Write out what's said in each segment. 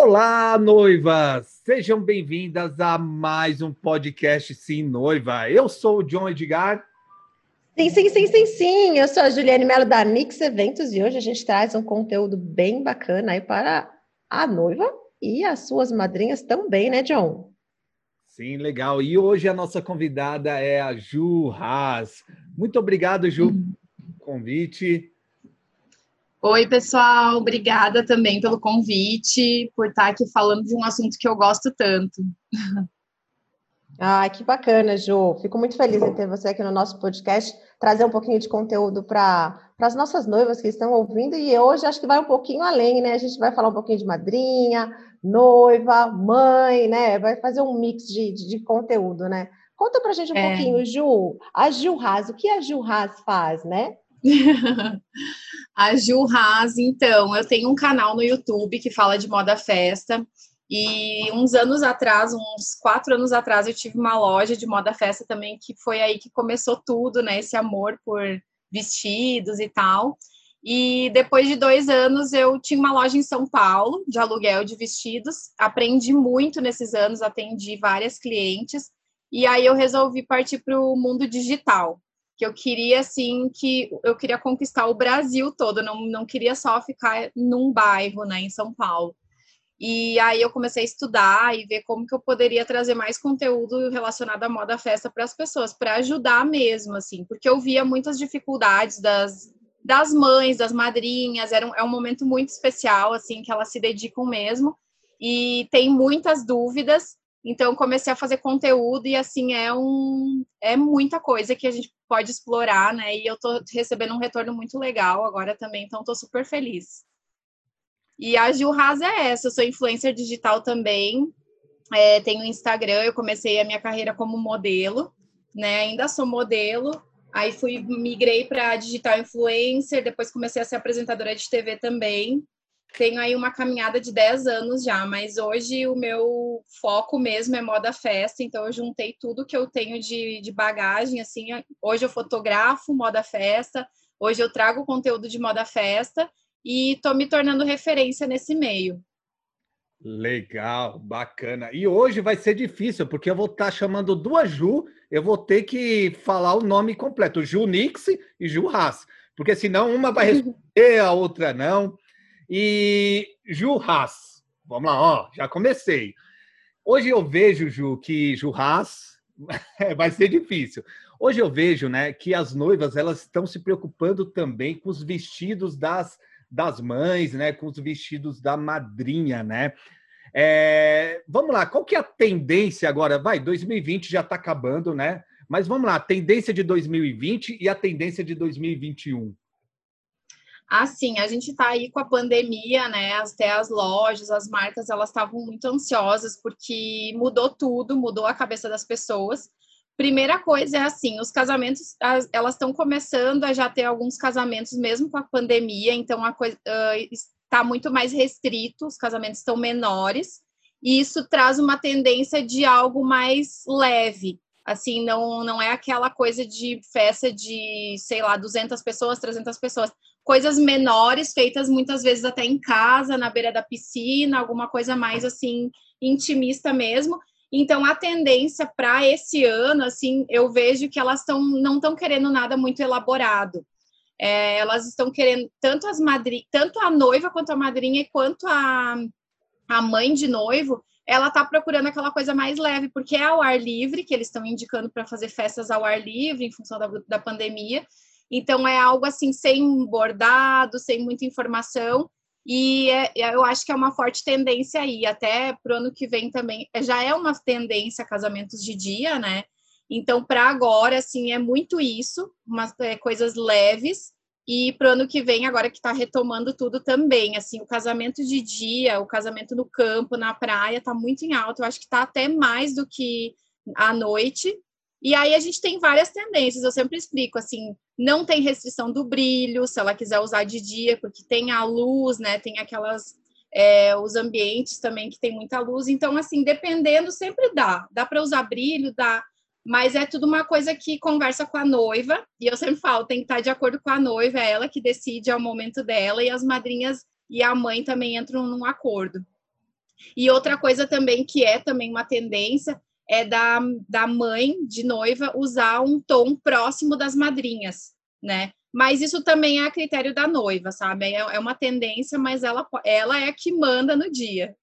Olá, noivas! Sejam bem-vindas a mais um podcast Sim Noiva. Eu sou o John Edgar. Sim, sim, sim, sim, sim. Eu sou a Juliane Mello da Nix Eventos e hoje a gente traz um conteúdo bem bacana aí para a noiva e as suas madrinhas também, né, John? Sim, legal. E hoje a nossa convidada é a Ju Haas. Muito obrigado, Ju, pelo convite. Oi, pessoal, obrigada também pelo convite, por estar aqui falando de um assunto que eu gosto tanto. Ah, que bacana, Ju. Fico muito feliz em ter você aqui no nosso podcast, trazer um pouquinho de conteúdo para as nossas noivas que estão ouvindo. E hoje acho que vai um pouquinho além, né? A gente vai falar um pouquinho de madrinha, noiva, mãe, né? Vai fazer um mix de, de, de conteúdo, né? Conta pra gente um é. pouquinho, Ju. A Ju Haas, o que a Ju Haas faz, né? a Ju Haas, então, eu tenho um canal no YouTube que fala de moda festa. E uns anos atrás, uns quatro anos atrás, eu tive uma loja de moda festa também, que foi aí que começou tudo, né? Esse amor por vestidos e tal. E depois de dois anos, eu tinha uma loja em São Paulo, de aluguel de vestidos. Aprendi muito nesses anos, atendi várias clientes. E aí eu resolvi partir para o mundo digital que eu queria assim que eu queria conquistar o Brasil todo, não, não queria só ficar num bairro, né, em São Paulo. E aí eu comecei a estudar e ver como que eu poderia trazer mais conteúdo relacionado à moda festa para as pessoas, para ajudar mesmo, assim, porque eu via muitas dificuldades das, das mães, das madrinhas, era um, é um momento muito especial, assim, que elas se dedicam mesmo, e tem muitas dúvidas, então comecei a fazer conteúdo e assim é um é muita coisa que a gente pode explorar, né? E eu tô recebendo um retorno muito legal agora também, então tô super feliz. E a Gil Haas é essa, eu sou influencer digital também, é, tenho Instagram, eu comecei a minha carreira como modelo, né? Ainda sou modelo, aí fui migrei para digital influencer, depois comecei a ser apresentadora de TV também tenho aí uma caminhada de 10 anos já, mas hoje o meu foco mesmo é moda festa, então eu juntei tudo que eu tenho de, de bagagem, assim, hoje eu fotografo moda festa, hoje eu trago conteúdo de moda festa e estou me tornando referência nesse meio. Legal, bacana. E hoje vai ser difícil, porque eu vou estar tá chamando duas Ju, eu vou ter que falar o nome completo, Ju Nix e Ju Haas, porque senão uma vai responder, a outra não. E Ju vamos lá, ó, já comecei. Hoje eu vejo, Ju, que Ju Haas vai ser difícil. Hoje eu vejo, né, que as noivas elas estão se preocupando também com os vestidos das, das mães, né, com os vestidos da madrinha, né? É, vamos lá, qual que é a tendência agora? Vai, 2020 já está acabando, né? Mas vamos lá, tendência de 2020 e a tendência de 2021. Assim, a gente está aí com a pandemia, né? Até as lojas, as marcas, elas estavam muito ansiosas porque mudou tudo, mudou a cabeça das pessoas. Primeira coisa é assim, os casamentos, elas estão começando a já ter alguns casamentos mesmo com a pandemia, então a coisa uh, está muito mais restrito, os casamentos estão menores, e isso traz uma tendência de algo mais leve. Assim, não, não é aquela coisa de festa de, sei lá, 200 pessoas, 300 pessoas coisas menores, feitas muitas vezes até em casa, na beira da piscina, alguma coisa mais assim intimista mesmo. Então a tendência para esse ano, assim, eu vejo que elas estão não estão querendo nada muito elaborado. É, elas estão querendo tanto as madri, tanto a noiva quanto a madrinha quanto a, a mãe de noivo, ela está procurando aquela coisa mais leve, porque é ao ar livre que eles estão indicando para fazer festas ao ar livre em função da, da pandemia. Então é algo assim sem bordado, sem muita informação. E é, é, eu acho que é uma forte tendência aí, até para o ano que vem também. Já é uma tendência casamentos de dia, né? Então, para agora, assim, é muito isso, umas é, coisas leves. E para o ano que vem, agora que está retomando tudo também, assim, o casamento de dia, o casamento no campo, na praia, está muito em alta. Eu acho que está até mais do que à noite. E aí a gente tem várias tendências, eu sempre explico assim, não tem restrição do brilho, se ela quiser usar de dia, porque tem a luz, né? Tem aquelas é, os ambientes também que tem muita luz. Então, assim, dependendo, sempre dá. Dá para usar brilho, dá. Mas é tudo uma coisa que conversa com a noiva, e eu sempre falo, tem que estar de acordo com a noiva, é ela que decide ao momento dela, e as madrinhas e a mãe também entram num acordo. E outra coisa também que é também uma tendência é da, da mãe de noiva usar um tom próximo das madrinhas, né? Mas isso também é a critério da noiva, sabe? É, é uma tendência, mas ela, ela é a que manda no dia.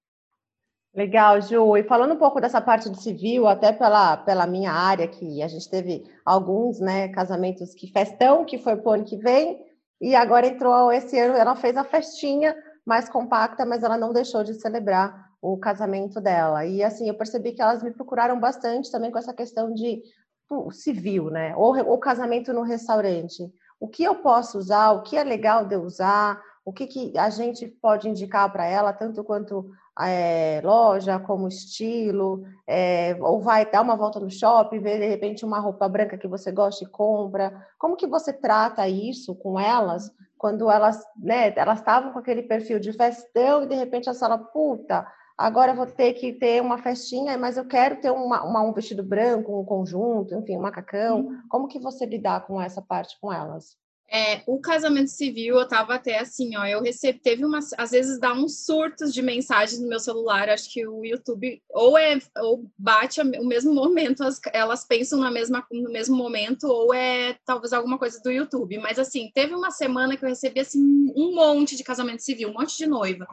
Legal, Ju. E falando um pouco dessa parte de civil, até pela, pela minha área, que a gente teve alguns né, casamentos que festão, que foi pro ano que vem, e agora entrou esse ano, ela fez a festinha mais compacta, mas ela não deixou de celebrar o casamento dela. E assim, eu percebi que elas me procuraram bastante também com essa questão de o civil, né? Ou o casamento no restaurante. O que eu posso usar, o que é legal de eu usar, o que, que a gente pode indicar para ela, tanto quanto é, loja, como estilo, é, ou vai dar uma volta no shopping, ver de repente uma roupa branca que você gosta e compra. Como que você trata isso com elas quando elas, né, elas estavam com aquele perfil de festão e de repente a sala, puta, agora vou ter que ter uma festinha, mas eu quero ter uma, uma, um vestido branco, um conjunto, enfim, um macacão. Uhum. Como que você lidar com essa parte com elas? É, o casamento civil, eu tava até assim, ó, eu recebi, teve umas, às vezes dá uns surtos de mensagens no meu celular, acho que o YouTube ou é, ou bate o mesmo momento, as, elas pensam na mesma, no mesmo momento, ou é talvez alguma coisa do YouTube, mas assim, teve uma semana que eu recebi, assim, um monte de casamento civil, um monte de noiva,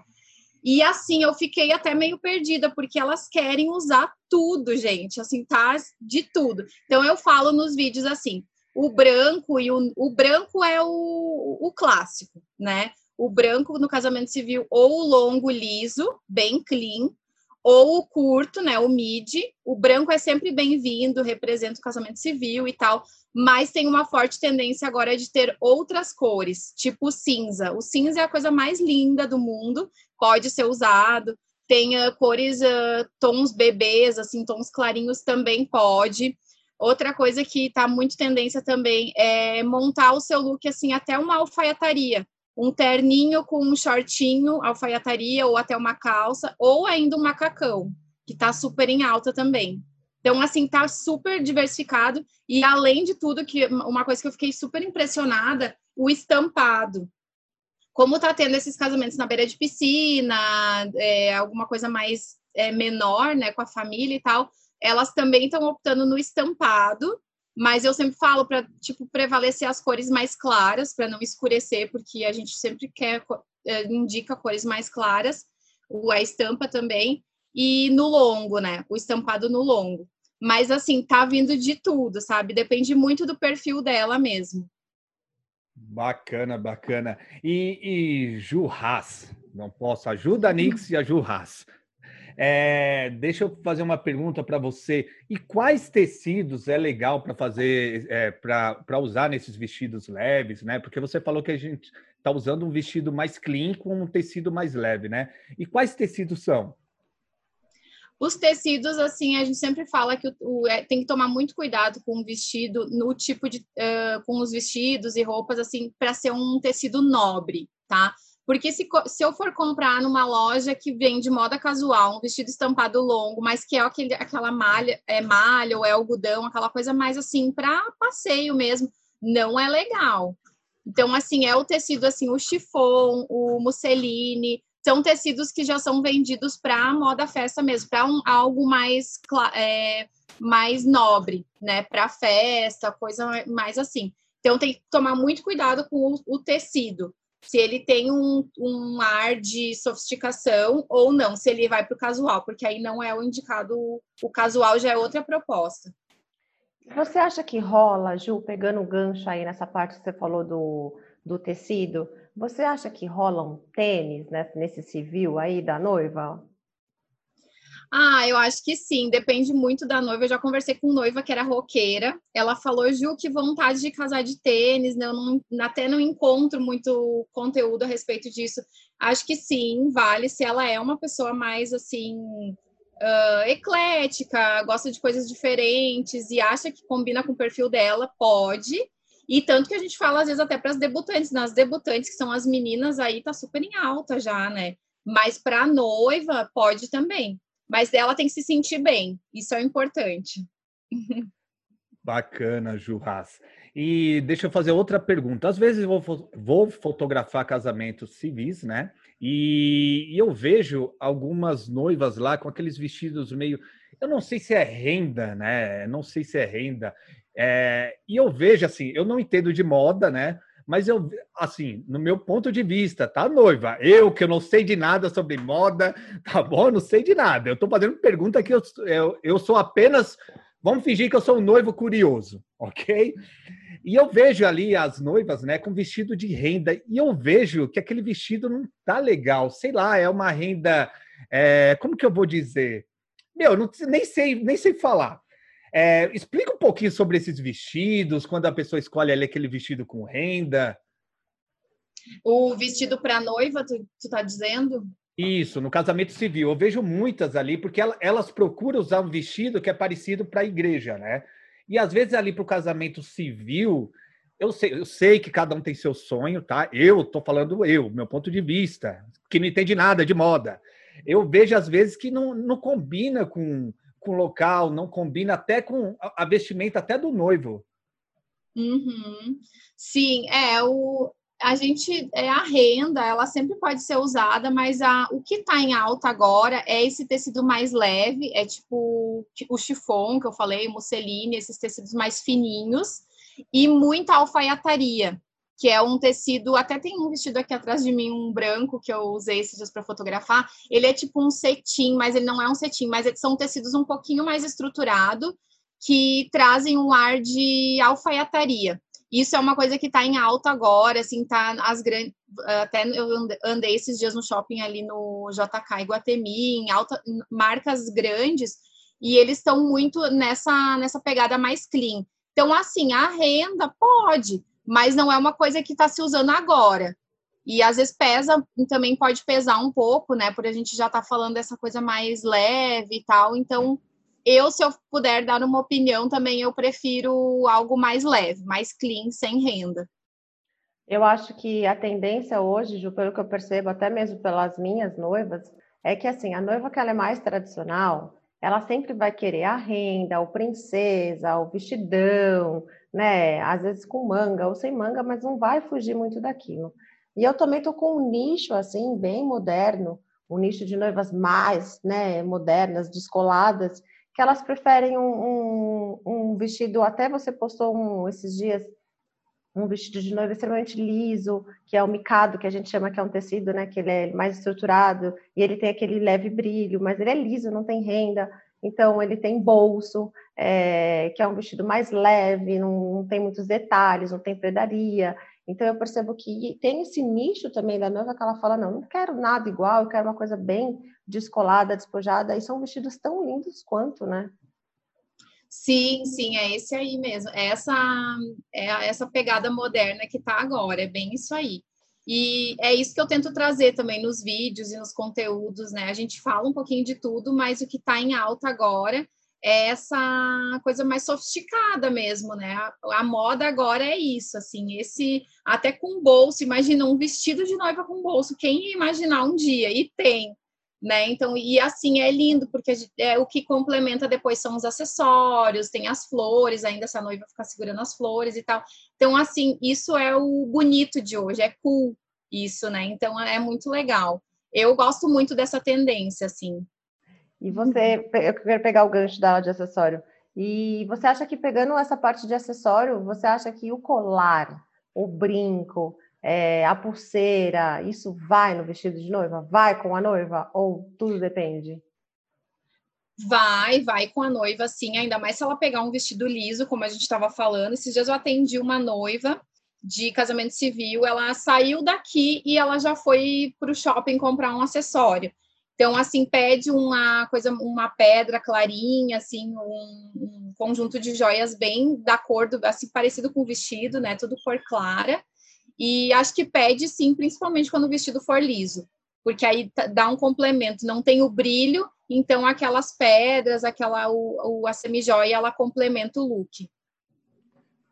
e assim, eu fiquei até meio perdida, porque elas querem usar tudo, gente, assim, tá de tudo. Então eu falo nos vídeos assim, o branco e o, o branco é o, o clássico, né? O branco no casamento civil ou o longo liso, bem clean, ou o curto, né, o mid. O branco é sempre bem-vindo, representa o casamento civil e tal, mas tem uma forte tendência agora de ter outras cores, tipo cinza. O cinza é a coisa mais linda do mundo, pode ser usado. Tem uh, cores, uh, tons bebês, assim, tons clarinhos também pode. Outra coisa que está muito tendência também é montar o seu look assim até uma alfaiataria, um terninho com um shortinho, alfaiataria ou até uma calça, ou ainda um macacão, que está super em alta também. Então, assim, tá super diversificado. E além de tudo, que uma coisa que eu fiquei super impressionada, o estampado. Como tá tendo esses casamentos na beira de piscina, é, alguma coisa mais é, menor, né, com a família e tal, elas também estão optando no estampado, mas eu sempre falo para tipo prevalecer as cores mais claras para não escurecer, porque a gente sempre quer eh, indica cores mais claras, o a estampa também e no longo, né? O estampado no longo. Mas assim, tá vindo de tudo, sabe? Depende muito do perfil dela mesmo. Bacana, bacana. E, e Ju Haas, não posso, ajuda a Nix e a Ju Haas. É, deixa eu fazer uma pergunta para você. E quais tecidos é legal para fazer, é, para usar nesses vestidos leves, né? Porque você falou que a gente está usando um vestido mais clean com um tecido mais leve, né? E quais tecidos são? Os tecidos, assim, a gente sempre fala que o, o é, tem que tomar muito cuidado com o vestido, no tipo de. Uh, com os vestidos e roupas, assim, para ser um tecido nobre, tá? Porque se, se eu for comprar numa loja que vende moda casual, um vestido estampado longo, mas que é aquele, aquela malha, é malha ou é algodão, aquela coisa mais assim para passeio mesmo, não é legal. Então, assim, é o tecido assim, o chiffon, o musseline, são tecidos que já são vendidos para moda festa mesmo, para um, algo mais, é, mais nobre, né? Para festa, coisa mais assim. Então tem que tomar muito cuidado com o, o tecido se ele tem um, um ar de sofisticação ou não, se ele vai para o casual, porque aí não é o indicado, o casual já é outra proposta. Você acha que rola, Ju, pegando o gancho aí nessa parte que você falou do, do tecido, você acha que rola um tênis né, nesse civil aí da noiva? Ah, eu acho que sim, depende muito da noiva. Eu já conversei com noiva que era roqueira. Ela falou, Ju, que vontade de casar de tênis, né? Eu não, até não encontro muito conteúdo a respeito disso. Acho que sim, vale se ela é uma pessoa mais assim. Uh, eclética, gosta de coisas diferentes e acha que combina com o perfil dela, pode. E tanto que a gente fala, às vezes, até para as debutantes, nas debutantes, que são as meninas, aí tá super em alta já, né? Mas para noiva, pode também mas ela tem que se sentir bem, isso é importante. Bacana, Jurras. E deixa eu fazer outra pergunta. Às vezes vou, vou fotografar casamentos civis, né? E, e, eu vejo algumas noivas lá com aqueles vestidos meio. Eu não sei se é renda, né? Não sei se é renda. É, e eu vejo assim, eu não entendo de moda, né? Mas eu, assim, no meu ponto de vista, tá, noiva? Eu que eu não sei de nada sobre moda, tá bom? Não sei de nada. Eu tô fazendo pergunta que eu, eu, eu sou apenas. Vamos fingir que eu sou um noivo curioso, ok? E eu vejo ali as noivas, né, com vestido de renda, e eu vejo que aquele vestido não tá legal. Sei lá, é uma renda. É, como que eu vou dizer? Meu, não, nem sei, nem sei falar. É, explica um pouquinho sobre esses vestidos, quando a pessoa escolhe ali aquele vestido com renda. O vestido para noiva, tu, tu tá dizendo? Isso, no casamento civil. Eu vejo muitas ali, porque elas procuram usar um vestido que é parecido para a igreja, né? E às vezes ali para o casamento civil, eu sei, eu sei que cada um tem seu sonho, tá? Eu tô falando eu, meu ponto de vista, que não entende nada de moda. Eu vejo às vezes que não, não combina com com o local, não combina até com a vestimenta até do noivo. Uhum. Sim, é o a gente é a renda, ela sempre pode ser usada, mas a, o que está em alta agora é esse tecido mais leve, é tipo o chiffon que eu falei, musseline, esses tecidos mais fininhos e muita alfaiataria que é um tecido, até tem um vestido aqui atrás de mim, um branco, que eu usei esses dias para fotografar. Ele é tipo um cetim, mas ele não é um cetim, mas são tecidos um pouquinho mais estruturado, que trazem um ar de alfaiataria. Isso é uma coisa que está em alta agora, assim, tá as grandes. Até eu andei esses dias no shopping ali no JK Iguatemi, em alta, marcas grandes, e eles estão muito nessa, nessa pegada mais clean. Então, assim, a renda pode, mas não é uma coisa que está se usando agora. E às vezes pesa, também pode pesar um pouco, né? Por a gente já tá falando dessa coisa mais leve e tal. Então, eu, se eu puder dar uma opinião, também eu prefiro algo mais leve, mais clean, sem renda. Eu acho que a tendência hoje, Ju, pelo que eu percebo, até mesmo pelas minhas noivas, é que assim, a noiva que ela é mais tradicional, ela sempre vai querer a renda, o princesa, o vestidão, né? Às vezes com manga ou sem manga, mas não vai fugir muito daquilo. E eu também tô com um nicho assim bem moderno, um nicho de noivas mais, né, modernas, descoladas, que elas preferem um, um, um vestido. Até você postou um, esses dias um vestido de noiva extremamente liso, que é o micado, que a gente chama que é um tecido, né, que ele é mais estruturado e ele tem aquele leve brilho, mas ele é liso, não tem renda. Então ele tem bolso, é, que é um vestido mais leve, não, não, tem muitos detalhes, não tem predaria. Então eu percebo que tem esse nicho também da noiva que ela fala, não, não quero nada igual, eu quero uma coisa bem descolada, despojada, e são vestidos tão lindos quanto, né? Sim, sim, é esse aí mesmo. É essa, é essa pegada moderna que tá agora, é bem isso aí. E é isso que eu tento trazer também nos vídeos e nos conteúdos, né? A gente fala um pouquinho de tudo, mas o que está em alta agora é essa coisa mais sofisticada mesmo, né? A, a, moda agora é isso, assim, esse até com bolso, imagina um vestido de noiva com bolso, quem ia imaginar um dia? E tem, né? Então, e assim é lindo, porque é, o que complementa depois são os acessórios, tem as flores, ainda essa noiva ficar segurando as flores e tal. Então, assim, isso é o bonito de hoje, é cool isso, né? Então, é muito legal. Eu gosto muito dessa tendência, assim. E você, eu quero pegar o gancho da de acessório. E você acha que pegando essa parte de acessório, você acha que o colar, o brinco, é, a pulseira, isso vai no vestido de noiva? Vai com a noiva? Ou tudo depende? Vai, vai com a noiva, sim, ainda mais se ela pegar um vestido liso, como a gente estava falando. Esses dias eu atendi uma noiva de casamento civil, ela saiu daqui e ela já foi para o shopping comprar um acessório. Então, assim, pede uma coisa, uma pedra clarinha, assim, um, um conjunto de joias bem da cor, do, assim, parecido com o vestido, né? Tudo cor clara. E acho que pede sim, principalmente quando o vestido for liso, porque aí dá um complemento, não tem o brilho, então aquelas pedras, aquela o, o a semijoia, ela complementa o look.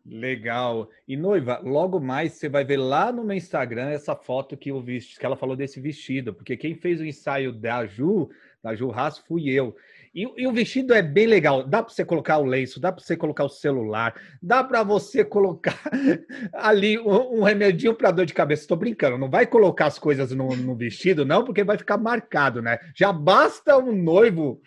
Legal. E noiva, logo mais você vai ver lá no meu Instagram essa foto que eu vi, que ela falou desse vestido, porque quem fez o ensaio da Ju da Jurras fui eu. E, e, o vestido é bem legal. Dá para você colocar o lenço, dá para você colocar o celular, dá para você colocar ali um, um remedinho para dor de cabeça. Estou brincando, não vai colocar as coisas no, no, vestido, não, porque vai ficar marcado, né? Já basta um noivo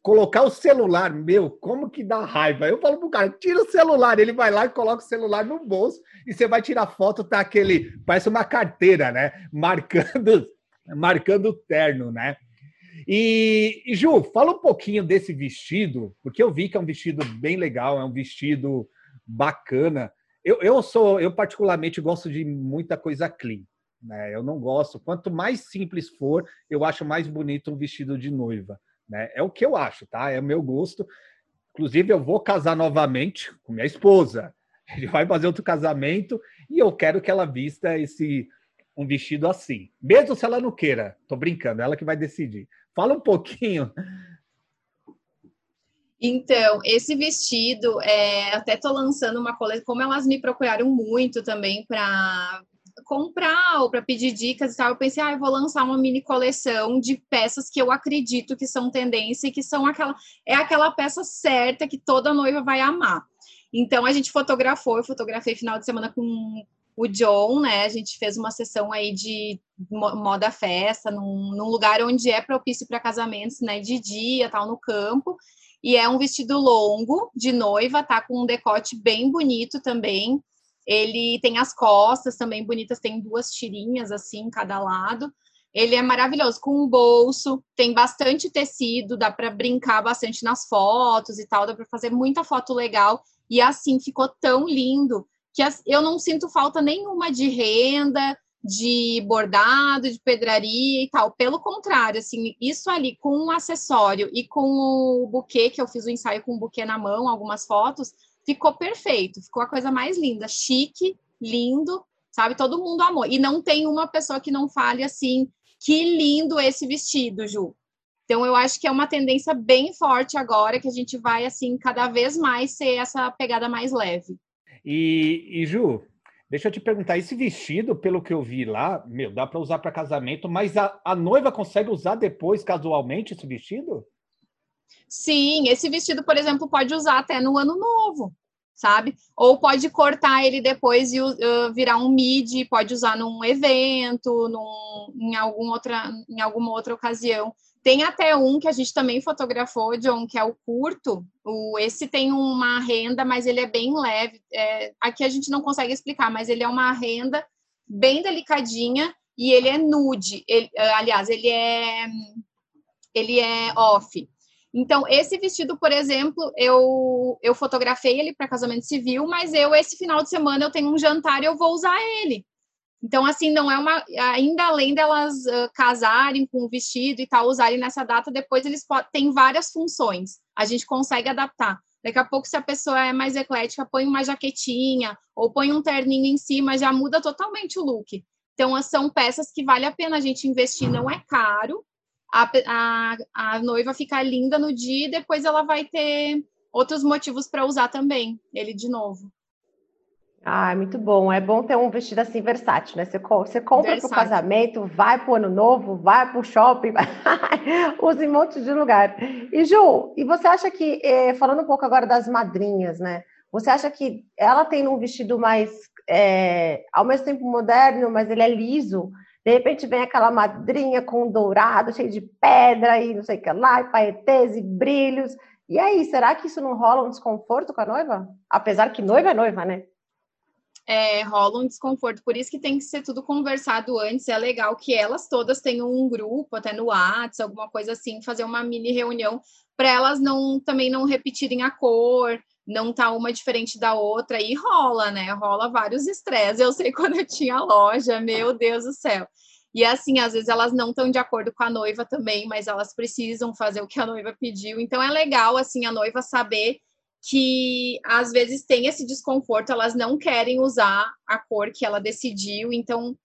colocar o celular. Meu, como que dá raiva? Eu falo pro cara, tira o celular. Ele vai lá e coloca o celular no bolso e você vai tirar foto, tá aquele, parece uma carteira, né? Marcando, marcando o terno, né? E, e, Ju, fala um pouquinho desse vestido, porque eu vi que é um vestido bem legal, é um vestido bacana. Eu, eu sou, eu particularmente gosto de muita coisa clean. Né? Eu não gosto. Quanto mais simples for, eu acho mais bonito um vestido de noiva. Né? É o que eu acho, tá? É o meu gosto. Inclusive, eu vou casar novamente com minha esposa. Ele vai fazer outro casamento e eu quero que ela vista esse um vestido assim. Mesmo se ela não queira. Tô brincando, ela que vai decidir. Fala um pouquinho. Então, esse vestido, é, até tô lançando uma coleção, como elas me procuraram muito também para comprar ou para pedir dicas e tal, eu pensei, ah, eu vou lançar uma mini coleção de peças que eu acredito que são tendência e que são aquela é aquela peça certa que toda noiva vai amar. Então a gente fotografou, eu fotografei final de semana com o John, né? A gente fez uma sessão aí de moda festa, num, num lugar onde é propício para casamentos, né? De dia, tal, no campo. E é um vestido longo de noiva, tá com um decote bem bonito também. Ele tem as costas também bonitas, tem duas tirinhas assim cada lado. Ele é maravilhoso, com um bolso, tem bastante tecido, dá para brincar bastante nas fotos e tal, dá para fazer muita foto legal. E assim ficou tão lindo que eu não sinto falta nenhuma de renda, de bordado, de pedraria e tal. Pelo contrário, assim, isso ali com um acessório e com o buquê, que eu fiz o ensaio com o buquê na mão, algumas fotos, ficou perfeito, ficou a coisa mais linda, chique, lindo, sabe? Todo mundo amou. E não tem uma pessoa que não fale assim, que lindo esse vestido, Ju. Então eu acho que é uma tendência bem forte agora que a gente vai assim cada vez mais ser essa pegada mais leve. E, e Ju, deixa eu te perguntar, esse vestido, pelo que eu vi lá, meu, dá para usar para casamento, mas a, a noiva consegue usar depois casualmente esse vestido? Sim, esse vestido, por exemplo, pode usar até no ano novo, sabe? Ou pode cortar ele depois e uh, virar um midi, pode usar num evento, num, em, algum outra, em alguma outra ocasião. Tem até um que a gente também fotografou, John, que é o curto. O, esse tem uma renda, mas ele é bem leve. É, aqui a gente não consegue explicar, mas ele é uma renda bem delicadinha e ele é nude. Ele, aliás, ele é ele é off. Então, esse vestido, por exemplo, eu, eu fotografei ele para casamento civil, mas eu, esse final de semana, eu tenho um jantar e eu vou usar ele. Então, assim, não é uma. Ainda além delas uh, casarem com o vestido e tal, usarem nessa data, depois eles têm várias funções. A gente consegue adaptar. Daqui a pouco, se a pessoa é mais eclética, põe uma jaquetinha ou põe um terninho em cima, já muda totalmente o look. Então, são peças que vale a pena a gente investir, não é caro. A, a, a noiva fica linda no dia e depois ela vai ter outros motivos para usar também, ele de novo. Ah, muito bom. É bom ter um vestido assim versátil, né? Você, você compra para o casamento, vai para o ano novo, vai para o shopping, usa em um monte de lugar. E Ju, e você acha que, eh, falando um pouco agora das madrinhas, né? Você acha que ela tem um vestido mais, é, ao mesmo tempo moderno, mas ele é liso? De repente vem aquela madrinha com um dourado, cheio de pedra e não sei o que lá, e paetês e brilhos. E aí, será que isso não rola um desconforto com a noiva? Apesar que noiva é noiva, né? É, rola um desconforto. Por isso que tem que ser tudo conversado antes. É legal que elas todas tenham um grupo, até no WhatsApp, alguma coisa assim, fazer uma mini reunião para elas não também não repetirem a cor, não tá uma diferente da outra. E rola, né? Rola vários estresses. Eu sei quando eu tinha loja, meu Deus do céu. E assim, às vezes elas não estão de acordo com a noiva também, mas elas precisam fazer o que a noiva pediu. Então é legal assim a noiva saber que às vezes tem esse desconforto, elas não querem usar a cor que ela decidiu, então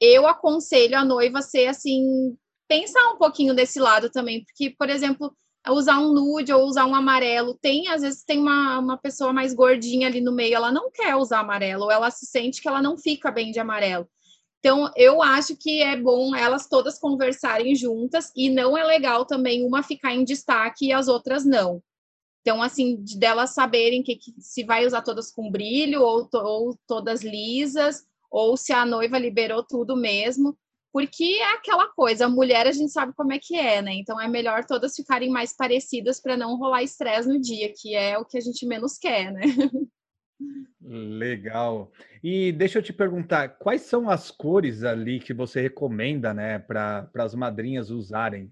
eu aconselho a noiva ser assim, pensar um pouquinho desse lado também, porque, por exemplo, usar um nude ou usar um amarelo, tem, às vezes tem uma, uma pessoa mais gordinha ali no meio, ela não quer usar amarelo, ou ela se sente que ela não fica bem de amarelo. Então, eu acho que é bom elas todas conversarem juntas e não é legal também uma ficar em destaque e as outras não. Então, assim, de delas saberem que, que se vai usar todas com brilho ou, to, ou todas lisas, ou se a noiva liberou tudo mesmo, porque é aquela coisa, a mulher a gente sabe como é que é, né? Então é melhor todas ficarem mais parecidas para não rolar estresse no dia, que é o que a gente menos quer, né? Legal. E deixa eu te perguntar, quais são as cores ali que você recomenda, né, para as madrinhas usarem?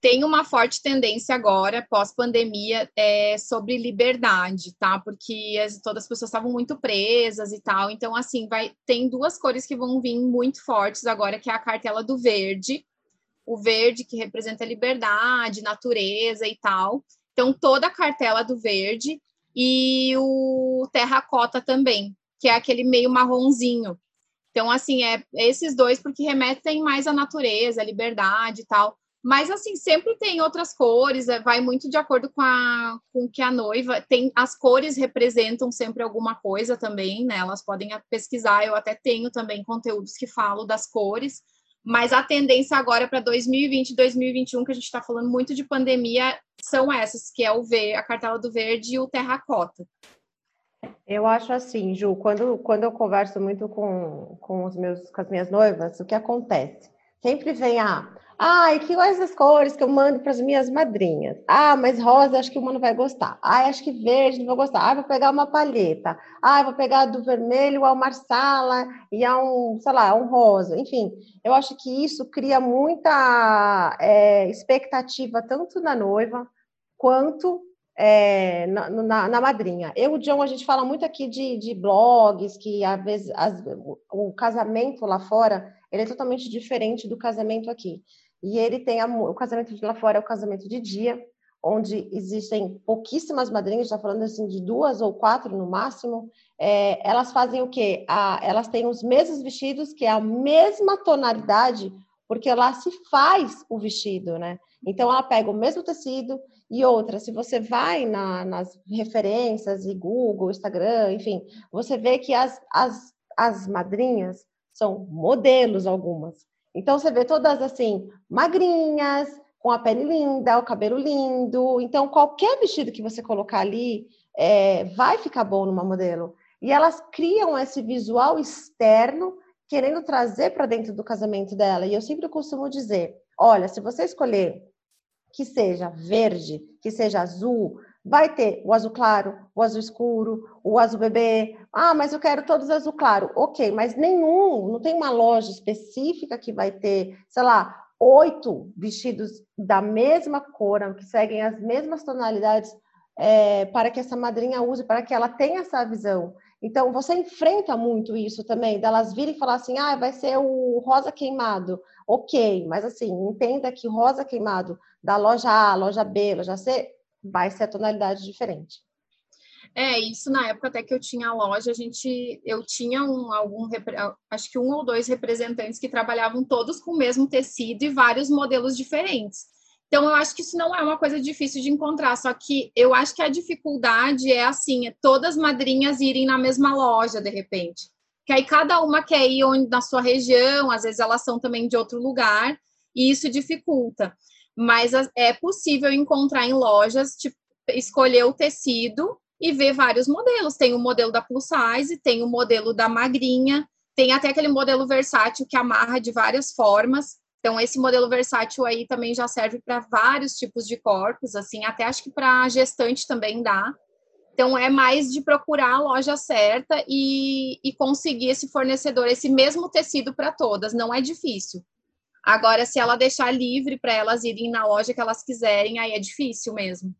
Tem uma forte tendência agora, pós-pandemia, é, sobre liberdade, tá? Porque as, todas as pessoas estavam muito presas e tal. Então, assim, vai tem duas cores que vão vir muito fortes agora, que é a cartela do verde. O verde que representa liberdade, natureza e tal. Então, toda a cartela do verde e o terracota também, que é aquele meio marronzinho. Então, assim, é esses dois porque remetem mais à natureza, à liberdade e tal. Mas, assim, sempre tem outras cores, é, vai muito de acordo com, a, com que a noiva tem. As cores representam sempre alguma coisa também, né? Elas podem pesquisar. Eu até tenho também conteúdos que falam das cores, mas a tendência agora para 2020 2021, que a gente está falando muito de pandemia, são essas, que é o V, a cartela do verde e o terracota. Eu acho assim, Ju, quando, quando eu converso muito com, com, os meus, com as minhas noivas, o que acontece? Sempre vem a Ai, que quais as cores que eu mando para as minhas madrinhas? Ah, mas rosa acho que uma não vai gostar. Ah, acho que verde não vou gostar. Ah, vou pegar uma palheta. Ah, vou pegar do vermelho ao marsala e a um, sei lá, um rosa. Enfim, eu acho que isso cria muita é, expectativa tanto na noiva quanto é, na, na, na, madrinha. Eu o John, a gente fala muito aqui de, de blogs, que às vezes as, o, o casamento lá fora ele é totalmente diferente do casamento aqui. E ele tem a, o casamento de lá fora é o casamento de dia, onde existem pouquíssimas madrinhas, está falando assim de duas ou quatro no máximo. É, elas fazem o quê? A, elas têm os mesmos vestidos, que é a mesma tonalidade, porque lá se faz o vestido, né? Então ela pega o mesmo tecido e outra, se você vai na, nas referências e Google, Instagram, enfim, você vê que as, as, as madrinhas são modelos algumas. Então você vê todas assim, magrinhas, com a pele linda, o cabelo lindo. Então, qualquer vestido que você colocar ali é, vai ficar bom numa modelo. E elas criam esse visual externo, querendo trazer para dentro do casamento dela. E eu sempre costumo dizer: olha, se você escolher que seja verde, que seja azul, Vai ter o azul claro, o azul escuro, o azul bebê. Ah, mas eu quero todos azul claro. Ok, mas nenhum, não tem uma loja específica que vai ter, sei lá, oito vestidos da mesma cor, que seguem as mesmas tonalidades, é, para que essa madrinha use, para que ela tenha essa visão. Então, você enfrenta muito isso também, delas virem e falar assim, ah, vai ser o rosa queimado. Ok, mas assim, entenda que rosa queimado da loja A, loja B, loja C, vai ser a tonalidade diferente. É, isso na época até que eu tinha a loja, a gente, eu tinha um, algum, acho que um ou dois representantes que trabalhavam todos com o mesmo tecido e vários modelos diferentes. Então, eu acho que isso não é uma coisa difícil de encontrar, só que eu acho que a dificuldade é assim, é todas madrinhas irem na mesma loja, de repente. Que aí cada uma quer ir onde, na sua região, às vezes elas são também de outro lugar, e isso dificulta mas é possível encontrar em lojas, tipo, escolher o tecido e ver vários modelos. Tem o modelo da plus size, tem o modelo da magrinha, tem até aquele modelo versátil que amarra de várias formas. Então, esse modelo versátil aí também já serve para vários tipos de corpos, assim, até acho que para gestante também dá. Então, é mais de procurar a loja certa e, e conseguir esse fornecedor, esse mesmo tecido para todas. Não é difícil. Agora, se ela deixar livre para elas irem na loja que elas quiserem, aí é difícil mesmo.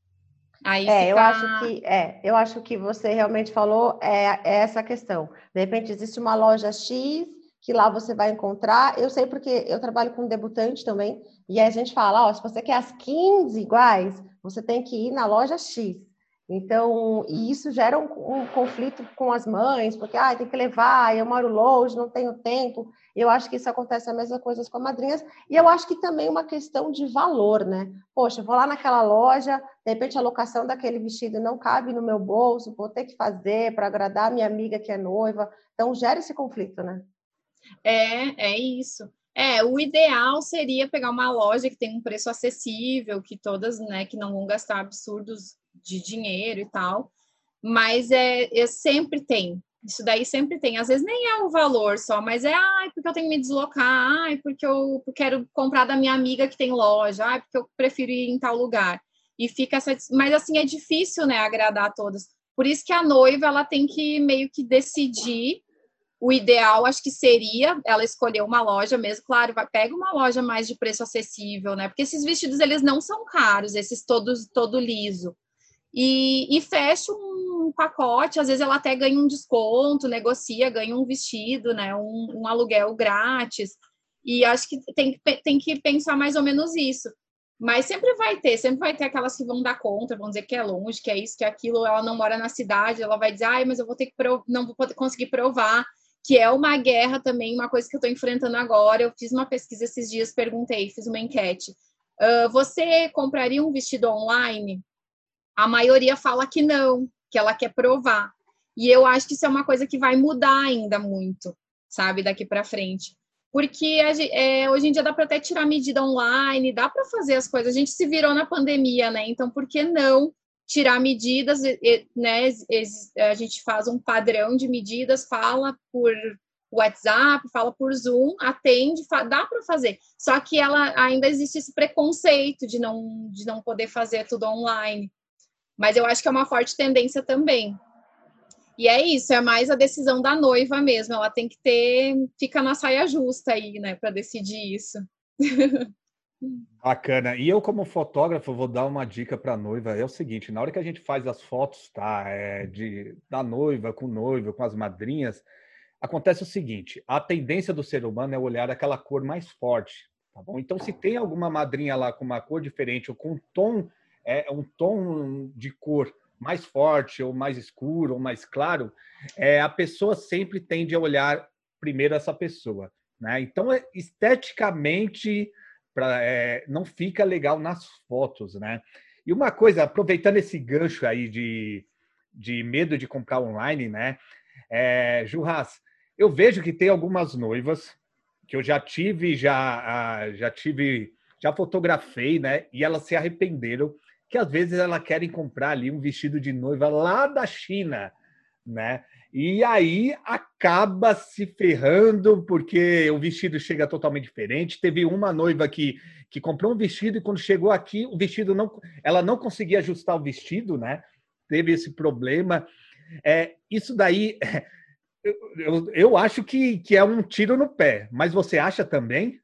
Aí é, fica... eu acho que é, eu acho que você realmente falou é, é, essa questão. De repente existe uma loja X que lá você vai encontrar. Eu sei porque eu trabalho com debutante também, e aí a gente fala, ó, se você quer as 15 iguais, você tem que ir na loja X. Então, e isso gera um, um, conflito com as mães, porque ah, tem que levar, eu moro longe, não tenho tempo. Eu acho que isso acontece a mesma coisa com as madrinhas, e eu acho que também uma questão de valor, né? Poxa, vou lá naquela loja, de repente a locação daquele vestido não cabe no meu bolso, vou ter que fazer para agradar a minha amiga que é noiva. Então, gera esse conflito, né? É, é isso. É, o ideal seria pegar uma loja que tem um preço acessível, que todas, né, que não vão gastar absurdos de dinheiro e tal. Mas é, é sempre tem. Isso daí sempre tem. Às vezes nem é o valor só, mas é, ai, porque eu tenho que me deslocar, ai, porque eu quero comprar da minha amiga que tem loja, ai, porque eu prefiro ir em tal lugar. E fica essa. Mas assim, é difícil, né, agradar a todas. Por isso que a noiva ela tem que meio que decidir. O ideal, acho que seria ela escolher uma loja mesmo, claro, vai, pega uma loja mais de preço acessível, né? Porque esses vestidos eles não são caros, esses todos todo liso. E, e fecha um pacote, às vezes ela até ganha um desconto, negocia, ganha um vestido, né? Um, um aluguel grátis. E acho que tem, tem que pensar mais ou menos isso. Mas sempre vai ter, sempre vai ter aquelas que vão dar conta, vão dizer que é longe, que é isso, que é aquilo, ela não mora na cidade, ela vai dizer, ai, mas eu vou ter que prov... não vou conseguir provar, que é uma guerra também, uma coisa que eu estou enfrentando agora. Eu fiz uma pesquisa esses dias, perguntei, fiz uma enquete. Uh, você compraria um vestido online? A maioria fala que não, que ela quer provar. E eu acho que isso é uma coisa que vai mudar ainda muito, sabe, daqui para frente porque é, hoje em dia dá para até tirar medida online, dá para fazer as coisas. A gente se virou na pandemia, né? Então, por que não tirar medidas? Né? A gente faz um padrão de medidas, fala por WhatsApp, fala por Zoom, atende, dá para fazer. Só que ela ainda existe esse preconceito de não, de não poder fazer tudo online. Mas eu acho que é uma forte tendência também. E é isso, é mais a decisão da noiva mesmo. Ela tem que ter, fica na saia justa aí, né, para decidir isso. Bacana. E eu, como fotógrafo, vou dar uma dica para a noiva. É o seguinte: na hora que a gente faz as fotos, tá? É, de, da noiva, com o noivo, com as madrinhas, acontece o seguinte: a tendência do ser humano é olhar aquela cor mais forte, tá bom? Então, se tem alguma madrinha lá com uma cor diferente ou com um tom, é, um tom de cor mais forte, ou mais escuro, ou mais claro, é, a pessoa sempre tende a olhar primeiro essa pessoa. Né? Então, é, esteticamente, pra, é, não fica legal nas fotos. Né? E uma coisa, aproveitando esse gancho aí de, de medo de comprar online, né? É, eu vejo que tem algumas noivas que eu já tive, já, já tive, já fotografei, né? E elas se arrependeram que às vezes elas querem comprar ali um vestido de noiva lá da China, né? E aí acaba se ferrando porque o vestido chega totalmente diferente. Teve uma noiva que, que comprou um vestido e quando chegou aqui, o vestido não, ela não conseguia ajustar o vestido, né? Teve esse problema. É, isso daí, eu, eu, eu acho que, que é um tiro no pé. Mas você acha também?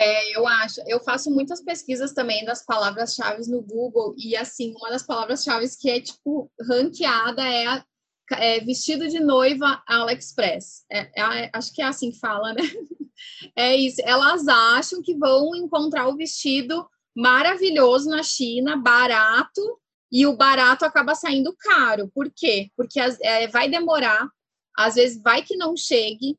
É, eu acho, eu faço muitas pesquisas também das palavras-chave no Google e assim, uma das palavras-chave que é tipo ranqueada é, a, é vestido de noiva AliExpress. É, é, acho que é assim que fala, né? É isso. Elas acham que vão encontrar o vestido maravilhoso na China, barato, e o barato acaba saindo caro. Por quê? Porque é, vai demorar, às vezes vai que não chegue,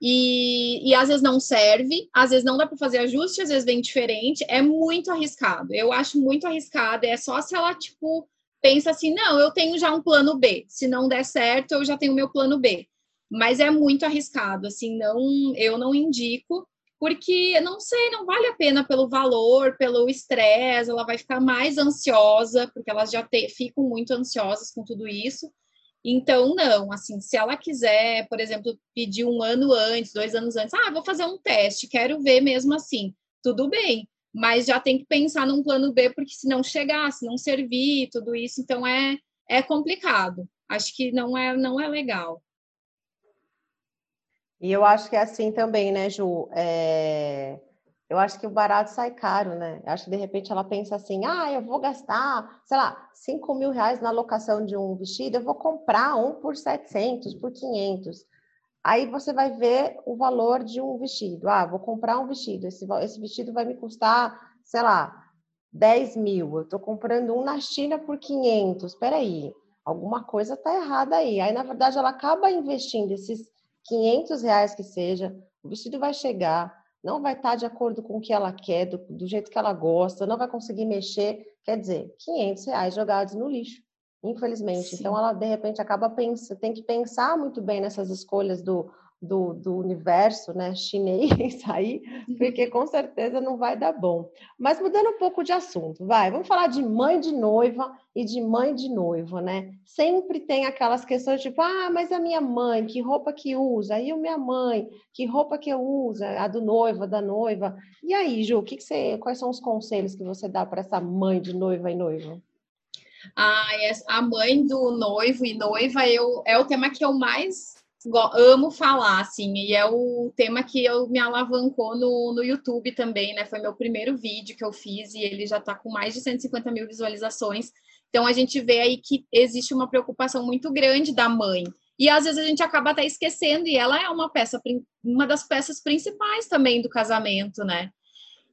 e, e às vezes não serve, às vezes não dá para fazer ajuste, às vezes vem diferente, é muito arriscado. Eu acho muito arriscado, é só se ela, tipo, pensa assim, não, eu tenho já um plano B, se não der certo, eu já tenho meu plano B. Mas é muito arriscado, assim, não, eu não indico, porque não sei, não vale a pena pelo valor, pelo estresse, ela vai ficar mais ansiosa, porque elas já te, ficam muito ansiosas com tudo isso. Então, não, assim, se ela quiser, por exemplo, pedir um ano antes, dois anos antes, ah, vou fazer um teste, quero ver mesmo assim, tudo bem, mas já tem que pensar num plano B, porque se não chegar, se não servir, tudo isso, então é, é complicado. Acho que não é, não é legal. E eu acho que é assim também, né, Ju? É eu acho que o barato sai caro, né? Eu acho que de repente ela pensa assim: ah, eu vou gastar, sei lá, 5 mil reais na locação de um vestido, eu vou comprar um por 700, por 500. Aí você vai ver o valor de um vestido. Ah, vou comprar um vestido, esse, esse vestido vai me custar, sei lá, 10 mil. Eu estou comprando um na China por 500. Espera aí, alguma coisa está errada aí. Aí, na verdade, ela acaba investindo esses 500 reais que seja, o vestido vai chegar não vai estar de acordo com o que ela quer, do, do jeito que ela gosta, não vai conseguir mexer. Quer dizer, 500 reais jogados no lixo, infelizmente. Sim. Então, ela, de repente, acaba pensando, tem que pensar muito bem nessas escolhas do, do, do universo né, chinês aí, porque com certeza não vai dar bom. Mas mudando um pouco de assunto, vai, vamos falar de mãe de noiva e de mãe de noivo, né? Sempre tem aquelas questões tipo, ah, mas a minha mãe, que roupa que usa? E a minha mãe, que roupa que uso? A do noivo, da noiva. E aí, Ju, que que você, quais são os conselhos que você dá para essa mãe de noiva e noivo? Ah, a mãe do noivo e noiva eu, é o tema que eu mais amo falar, assim, e é o tema que eu me alavancou no, no YouTube também, né? Foi meu primeiro vídeo que eu fiz e ele já tá com mais de 150 mil visualizações. Então a gente vê aí que existe uma preocupação muito grande da mãe. E às vezes a gente acaba até esquecendo, e ela é uma peça, uma das peças principais também do casamento, né?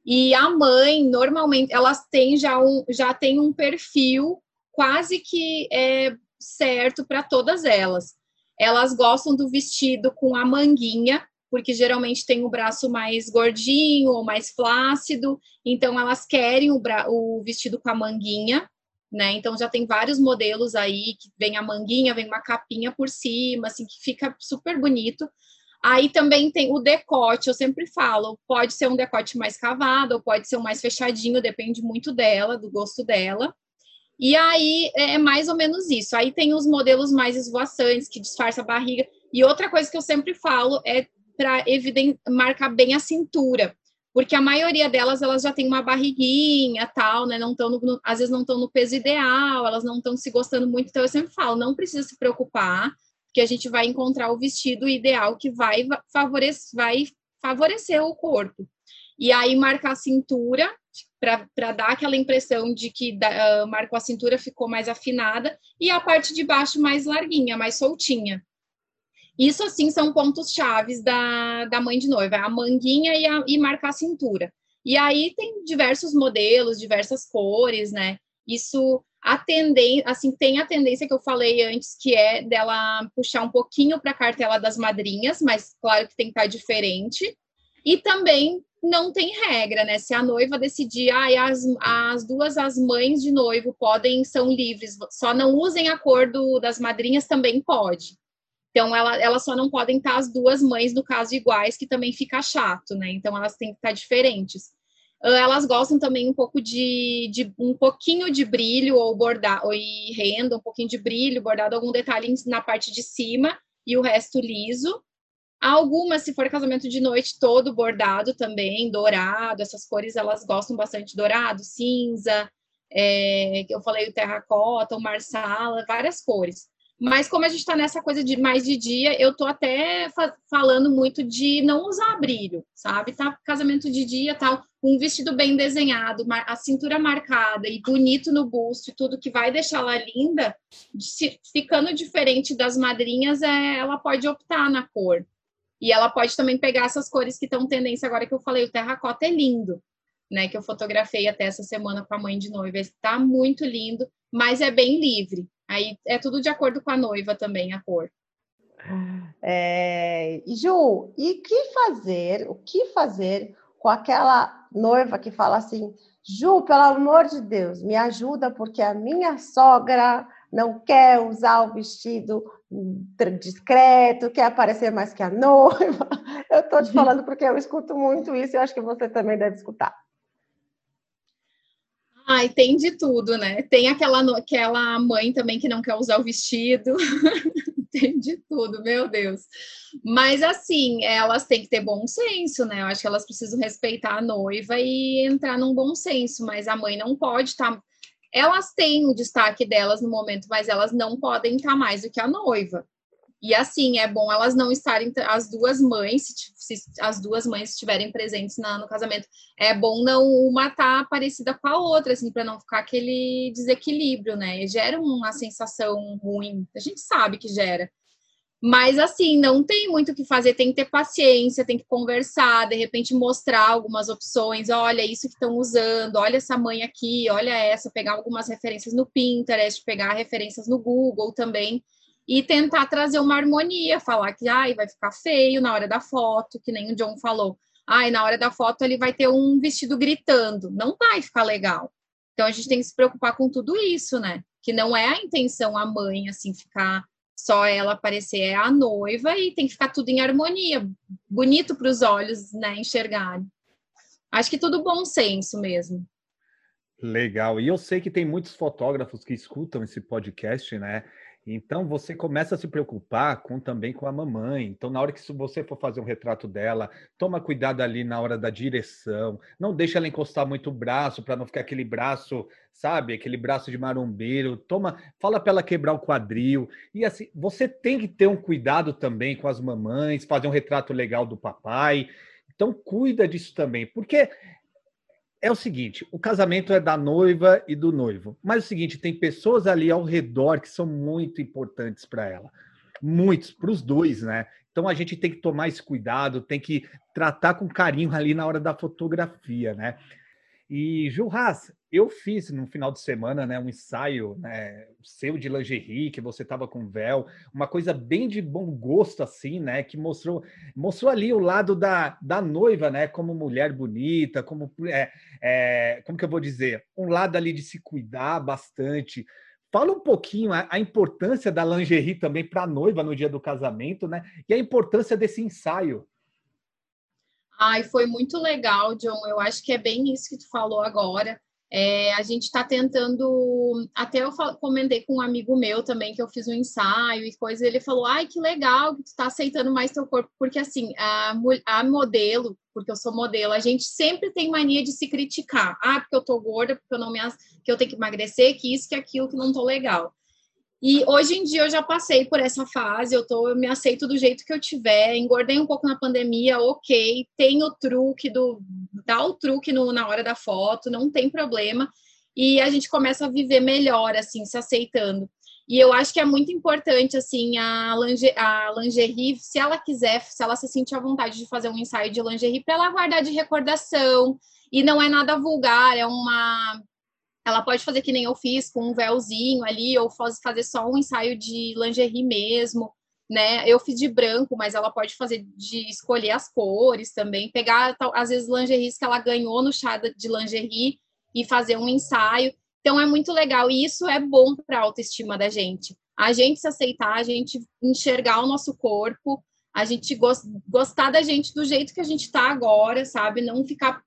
E a mãe, normalmente, elas têm já um, já tem um perfil quase que é certo para todas elas. Elas gostam do vestido com a manguinha, porque geralmente tem o braço mais gordinho ou mais flácido, então elas querem o, o vestido com a manguinha, né? Então já tem vários modelos aí que vem a manguinha, vem uma capinha por cima, assim, que fica super bonito. Aí também tem o decote, eu sempre falo, pode ser um decote mais cavado, ou pode ser um mais fechadinho, depende muito dela, do gosto dela. E aí é mais ou menos isso. Aí tem os modelos mais esvoaçantes, que disfarça a barriga. E outra coisa que eu sempre falo é para marcar bem a cintura. Porque a maioria delas, elas já tem uma barriguinha, tal, né? Não estão às vezes não estão no peso ideal, elas não estão se gostando muito. Então eu sempre falo, não precisa se preocupar, que a gente vai encontrar o vestido ideal que vai vai favorecer o corpo. E aí marcar a cintura, para dar aquela impressão de que uh, marcou a cintura, ficou mais afinada, e a parte de baixo mais larguinha, mais soltinha. Isso, assim, são pontos chaves da, da mãe de noiva, a manguinha e, a, e marcar a cintura. E aí tem diversos modelos, diversas cores, né? Isso a tendência, assim, tem a tendência que eu falei antes, que é dela puxar um pouquinho para a cartela das madrinhas, mas claro que tem que estar tá diferente. E também não tem regra, né? Se a noiva decidir, ah, as, as duas as mães de noivo podem, são livres, só não usem a cor do, das madrinhas, também pode. Então, ela, elas só não podem estar as duas mães, no caso, iguais, que também fica chato, né? Então, elas têm que estar diferentes. Ah, elas gostam também um pouco de, de um pouquinho de brilho ou bordado, e renda, um pouquinho de brilho, bordado algum detalhe na parte de cima e o resto liso. Algumas, se for casamento de noite, todo bordado também, dourado, essas cores elas gostam bastante dourado, cinza, é, eu falei o terracota, o marsala, várias cores. Mas como a gente está nessa coisa de mais de dia, eu tô até fa falando muito de não usar brilho, sabe? Tá casamento de dia, tal, um vestido bem desenhado, a cintura marcada e bonito no busto e tudo que vai deixá-la linda, ficando diferente das madrinhas, é, ela pode optar na cor. E ela pode também pegar essas cores que estão tendência agora que eu falei, o terracota é lindo, né? Que eu fotografei até essa semana com a mãe de noiva. Está muito lindo, mas é bem livre. Aí é tudo de acordo com a noiva também, a cor. É, Ju, e que fazer? O que fazer com aquela noiva que fala assim, Ju, pelo amor de Deus, me ajuda porque a minha sogra não quer usar o vestido discreto, quer aparecer mais que a noiva. Eu estou te uhum. falando porque eu escuto muito isso e acho que você também deve escutar. Ai, tem de tudo, né? Tem aquela, aquela mãe também que não quer usar o vestido. tem de tudo, meu Deus. Mas assim, elas têm que ter bom senso, né? Eu acho que elas precisam respeitar a noiva e entrar num bom senso, mas a mãe não pode estar. Tá elas têm o destaque delas no momento, mas elas não podem estar mais do que a noiva. E assim, é bom elas não estarem, as duas mães, se, se as duas mães estiverem presentes na, no casamento, é bom não uma estar tá parecida com a outra, assim, para não ficar aquele desequilíbrio, né? Gera uma sensação ruim, a gente sabe que gera. Mas assim, não tem muito o que fazer, tem que ter paciência, tem que conversar, de repente mostrar algumas opções, olha isso que estão usando, olha essa mãe aqui, olha essa, pegar algumas referências no Pinterest, pegar referências no Google também e tentar trazer uma harmonia, falar que ai, vai ficar feio na hora da foto, que nem o John falou. Ai, na hora da foto ele vai ter um vestido gritando, não vai ficar legal. Então a gente tem que se preocupar com tudo isso, né? Que não é a intenção a mãe assim ficar só ela aparecer é a noiva e tem que ficar tudo em harmonia, bonito para os olhos, né, enxergarem. Acho que tudo bom senso mesmo. Legal. E eu sei que tem muitos fotógrafos que escutam esse podcast, né? Então você começa a se preocupar com também com a mamãe. Então na hora que você for fazer um retrato dela, toma cuidado ali na hora da direção. Não deixa ela encostar muito o braço para não ficar aquele braço, sabe, aquele braço de marombeiro. Toma, fala para ela quebrar o quadril. E assim, você tem que ter um cuidado também com as mamães, fazer um retrato legal do papai. Então cuida disso também, porque é o seguinte: o casamento é da noiva e do noivo. Mas é o seguinte, tem pessoas ali ao redor que são muito importantes para ela. Muitos, para os dois, né? Então a gente tem que tomar esse cuidado, tem que tratar com carinho ali na hora da fotografia, né? E, Juras, eu fiz no final de semana né, um ensaio né, seu de lingerie, que você estava com véu, uma coisa bem de bom gosto, assim, né? Que mostrou, mostrou ali o lado da, da noiva, né? Como mulher bonita, como, é, é, como que eu vou dizer? Um lado ali de se cuidar bastante. Fala um pouquinho a, a importância da lingerie também para a noiva no dia do casamento, né? E a importância desse ensaio. Ai, foi muito legal, John. Eu acho que é bem isso que tu falou agora. É, a gente está tentando. Até eu comentei com um amigo meu também que eu fiz um ensaio e coisa. Ele falou: Ai, que legal que tu está aceitando mais teu corpo, porque assim, a, a modelo, porque eu sou modelo, a gente sempre tem mania de se criticar. Ah, porque eu tô gorda, porque eu não me que eu tenho que emagrecer, que isso, que aquilo, que não tô legal. E hoje em dia eu já passei por essa fase, eu, tô, eu me aceito do jeito que eu tiver, engordei um pouco na pandemia, ok, tem o truque do dá o truque no, na hora da foto, não tem problema, e a gente começa a viver melhor, assim, se aceitando. E eu acho que é muito importante, assim, a, linge, a lingerie, se ela quiser, se ela se sentir à vontade de fazer um ensaio de lingerie, para ela guardar de recordação, e não é nada vulgar, é uma ela pode fazer que nem eu fiz, com um véuzinho ali, ou fazer só um ensaio de lingerie mesmo, né? Eu fiz de branco, mas ela pode fazer de escolher as cores também, pegar, às vezes, lingeries que ela ganhou no chá de lingerie e fazer um ensaio. Então, é muito legal, e isso é bom para a autoestima da gente. A gente se aceitar, a gente enxergar o nosso corpo, a gente gostar da gente do jeito que a gente está agora, sabe? Não ficar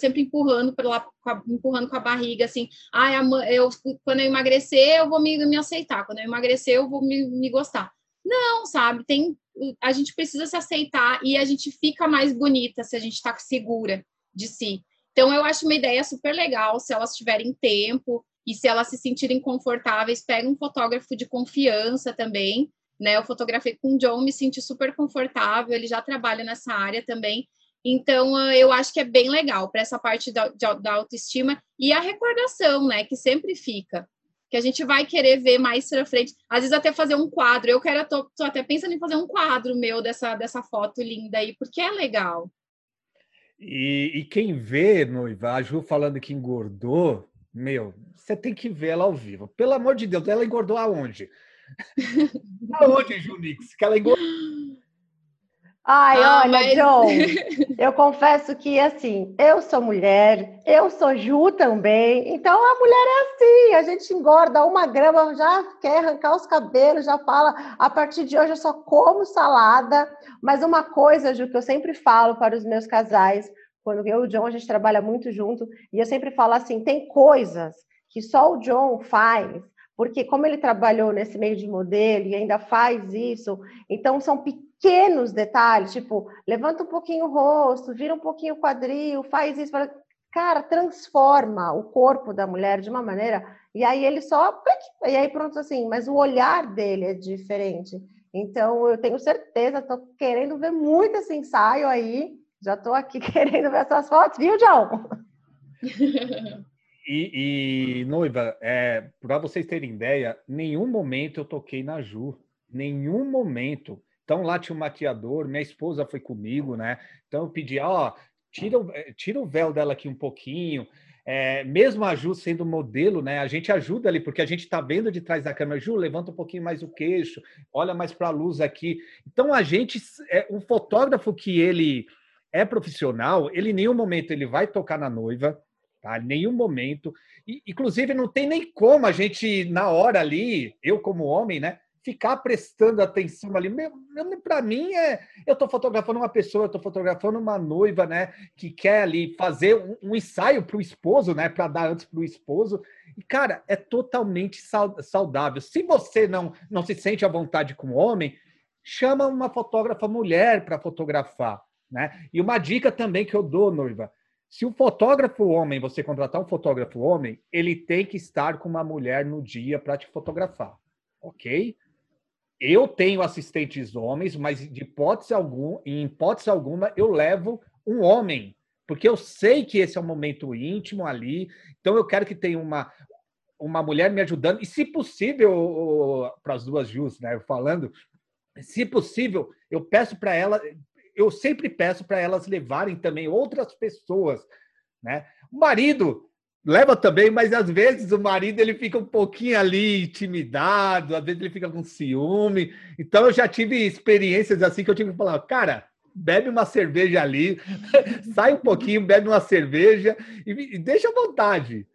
sempre empurrando pela, empurrando com a barriga, assim, ah, eu, quando eu emagrecer, eu vou me, me aceitar, quando eu emagrecer, eu vou me, me gostar. Não, sabe? Tem, a gente precisa se aceitar e a gente fica mais bonita se a gente está segura de si. Então, eu acho uma ideia super legal, se elas tiverem tempo e se elas se sentirem confortáveis, pega um fotógrafo de confiança também, né? Eu fotografei com o John, me senti super confortável, ele já trabalha nessa área também, então, ah, eu acho que é bem legal para essa parte da, da, autoestima e a recordação, né, que sempre fica. Que a gente vai querer ver mais para frente. Às vezes, até fazer um quadro. Eu quero, tô, tô até pensando em fazer um quadro meu dessa, dessa foto linda aí, porque é legal. E, e quem vê, noiva, a Ju falando que engordou, meu, você tem que ver ela ao vivo. Pelo amor de Deus, ela engordou aonde? Aonde, Ju Nix? Que ela engordou. Ai, ah, olha, mas... John, eu confesso que, assim, eu sou mulher, eu sou Ju também, então a mulher é assim, a gente engorda uma grama, já quer arrancar os cabelos, já fala, a partir de hoje eu só como salada, mas uma coisa, Ju, que eu sempre falo para os meus casais, quando eu e o John, a gente trabalha muito junto, e eu sempre falo assim, tem coisas que só o John faz, porque como ele trabalhou nesse meio de modelo e ainda faz isso, então são pequenos detalhes, tipo, levanta um pouquinho o rosto, vira um pouquinho o quadril, faz isso, cara, transforma o corpo da mulher de uma maneira, e aí ele só, e aí pronto assim, mas o olhar dele é diferente. Então, eu tenho certeza, estou querendo ver muito esse ensaio aí, já estou aqui querendo ver essas fotos, viu, John? E, e noiva, é, para vocês terem ideia, nenhum momento eu toquei na Ju, nenhum momento. Então lá tinha um maquiador, minha esposa foi comigo, né? Então eu pedi, ó, tira, é, tira o véu dela aqui um pouquinho. É, mesmo a Ju sendo modelo, né? A gente ajuda ali, porque a gente está vendo de trás da câmera, Ju, levanta um pouquinho mais o queixo, olha mais para a luz aqui. Então a gente, é um fotógrafo que ele é profissional, ele em nenhum momento ele vai tocar na noiva, tá? Nenhum momento. E, inclusive, não tem nem como a gente, na hora ali, eu como homem, né? ficar prestando atenção ali. Para mim, é, eu estou fotografando uma pessoa, eu estou fotografando uma noiva, né? Que quer ali fazer um, um ensaio para o esposo, né? Para dar antes para o esposo. E, cara, é totalmente saudável. Se você não, não se sente à vontade com o homem, chama uma fotógrafa mulher para fotografar, né? E uma dica também que eu dou, noiva, se o fotógrafo homem, você contratar um fotógrafo homem, ele tem que estar com uma mulher no dia para te fotografar, ok? Eu tenho assistentes homens, mas de hipótese alguma, em hipótese alguma, eu levo um homem, porque eu sei que esse é um momento íntimo ali, então eu quero que tenha uma, uma mulher me ajudando, e se possível, para as duas Jus, né, falando, se possível, eu peço para ela, eu sempre peço para elas levarem também outras pessoas, né? O marido leva também, mas às vezes o marido ele fica um pouquinho ali intimidado, às vezes ele fica com ciúme. Então eu já tive experiências assim que eu tive que falar, cara, bebe uma cerveja ali, sai um pouquinho, bebe uma cerveja e, e deixa à vontade.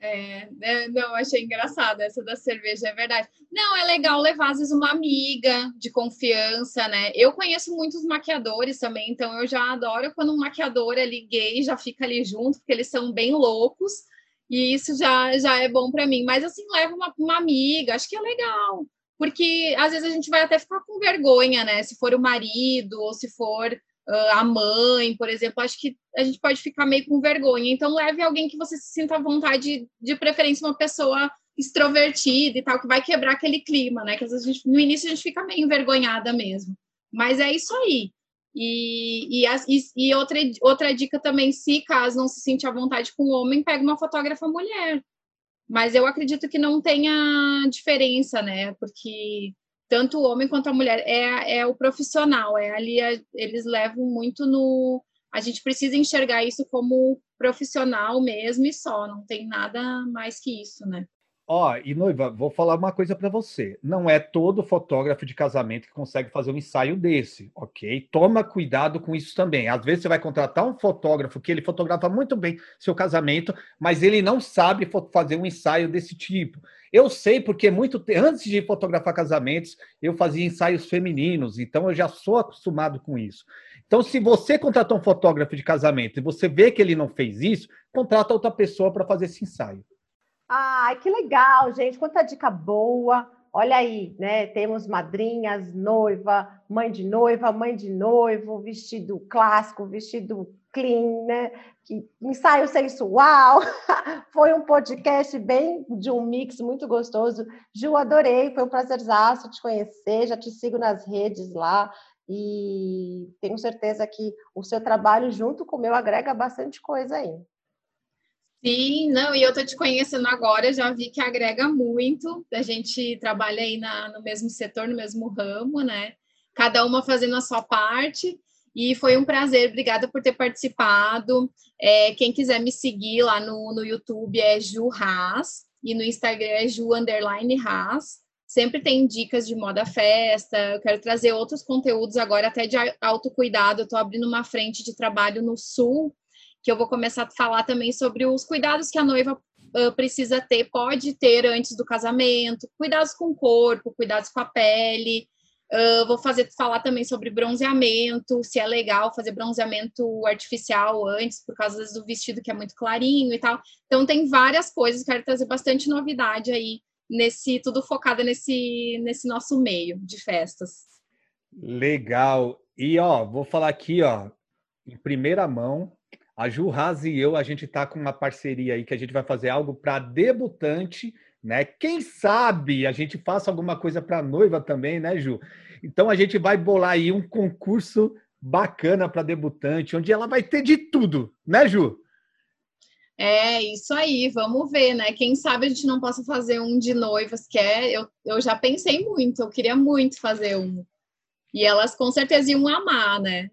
É, né, não, achei engraçado essa da cerveja, é verdade. Não, é legal levar, às vezes, uma amiga de confiança, né? Eu conheço muitos maquiadores também, então eu já adoro quando um maquiador ali gay já fica ali junto, porque eles são bem loucos, e isso já, já é bom para mim. Mas, assim, leva uma, uma amiga, acho que é legal, porque às vezes a gente vai até ficar com vergonha, né? Se for o marido ou se for a mãe, por exemplo, acho que a gente pode ficar meio com vergonha. Então, leve alguém que você se sinta à vontade, de preferência uma pessoa extrovertida e tal, que vai quebrar aquele clima, né? Que às vezes gente, no início a gente fica meio envergonhada mesmo. Mas é isso aí. E, e, e, outra, outra dica também, se caso não se sente à vontade com o homem, pega uma fotógrafa mulher. Mas eu acredito que não tenha diferença, né? Porque tanto o homem quanto a mulher é, é o profissional, é ali a, eles levam muito no a gente precisa enxergar isso como profissional mesmo e só, não tem nada mais que isso, né? Ó, oh, e noiva, vou falar uma coisa para você. Não é todo fotógrafo de casamento que consegue fazer um ensaio desse, ok? Toma cuidado com isso também. Às vezes você vai contratar um fotógrafo que ele fotografa muito bem seu casamento, mas ele não sabe fazer um ensaio desse tipo. Eu sei porque muito antes de fotografar casamentos, eu fazia ensaios femininos, então eu já sou acostumado com isso. Então, se você contratou um fotógrafo de casamento e você vê que ele não fez isso, contrata outra pessoa para fazer esse ensaio. Ai, que legal, gente. Quanta dica boa. Olha aí, né? Temos madrinhas, noiva, mãe de noiva, mãe de noivo, vestido clássico, vestido clean, né? Que, ensaio sensual. foi um podcast bem de um mix muito gostoso. Ju, adorei, foi um prazerzaço te conhecer. Já te sigo nas redes lá e tenho certeza que o seu trabalho junto com o meu agrega bastante coisa aí. Sim, não, e eu tô te conhecendo agora, já vi que agrega muito. A gente trabalha aí na, no mesmo setor, no mesmo ramo, né? Cada uma fazendo a sua parte. E foi um prazer, obrigada por ter participado. É, quem quiser me seguir lá no, no YouTube é Ju Haas, e no Instagram é Ju Underline Haas. Sempre tem dicas de moda festa. Eu quero trazer outros conteúdos agora, até de autocuidado. Eu estou abrindo uma frente de trabalho no Sul que eu vou começar a falar também sobre os cuidados que a noiva uh, precisa ter, pode ter antes do casamento, cuidados com o corpo, cuidados com a pele. Uh, vou fazer falar também sobre bronzeamento, se é legal fazer bronzeamento artificial antes, por causa do vestido que é muito clarinho e tal. Então tem várias coisas, quero trazer bastante novidade aí nesse, tudo focado nesse, nesse nosso meio de festas. Legal. E ó, vou falar aqui, ó, em primeira mão, a Ju Haas e eu, a gente está com uma parceria aí que a gente vai fazer algo para debutante, né? Quem sabe a gente faça alguma coisa para noiva também, né, Ju? Então a gente vai bolar aí um concurso bacana para debutante, onde ela vai ter de tudo, né, Ju? É, isso aí, vamos ver, né? Quem sabe a gente não possa fazer um de noivas, que é. Eu, eu já pensei muito, eu queria muito fazer um. E elas com certeza iam amar, né?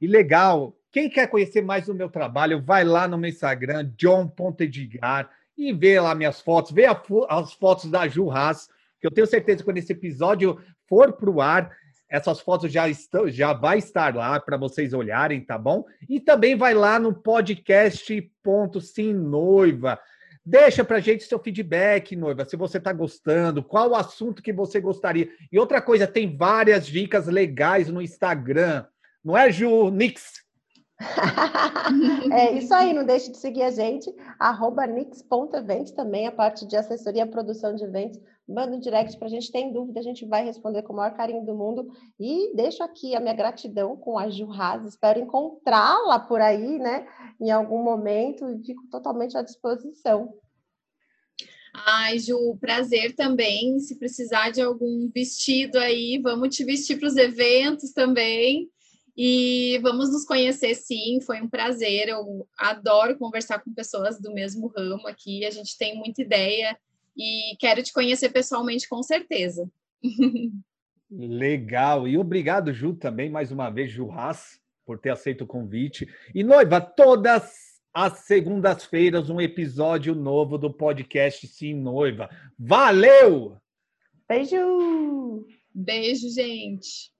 e legal, quem quer conhecer mais do meu trabalho, vai lá no meu Instagram, john.edgar, e vê lá minhas fotos, vê as fotos da Ju Haas, que eu tenho certeza que quando esse episódio for para o ar, essas fotos já estão, já vai estar lá para vocês olharem, tá bom? E também vai lá no podcast Ponto Sim Noiva. Deixa pra gente seu feedback, noiva, se você tá gostando, qual o assunto que você gostaria. E outra coisa, tem várias dicas legais no Instagram. Não é, Ju? Nix? é isso aí, não deixe de seguir a gente, arroba nix.eventos também, a parte de assessoria e produção de eventos. Manda um direct para a gente, tem dúvida, a gente vai responder com o maior carinho do mundo. E deixo aqui a minha gratidão com a Ju Haas, espero encontrá-la por aí, né, em algum momento, e fico totalmente à disposição. Ai, Ju, prazer também. Se precisar de algum vestido aí, vamos te vestir para os eventos também. E vamos nos conhecer sim, foi um prazer. Eu adoro conversar com pessoas do mesmo ramo aqui. A gente tem muita ideia e quero te conhecer pessoalmente com certeza. Legal. E obrigado, Ju, também, mais uma vez, Ju Haas, por ter aceito o convite. E noiva, todas as segundas-feiras, um episódio novo do podcast Sim Noiva. Valeu! Beijo! Beijo, gente!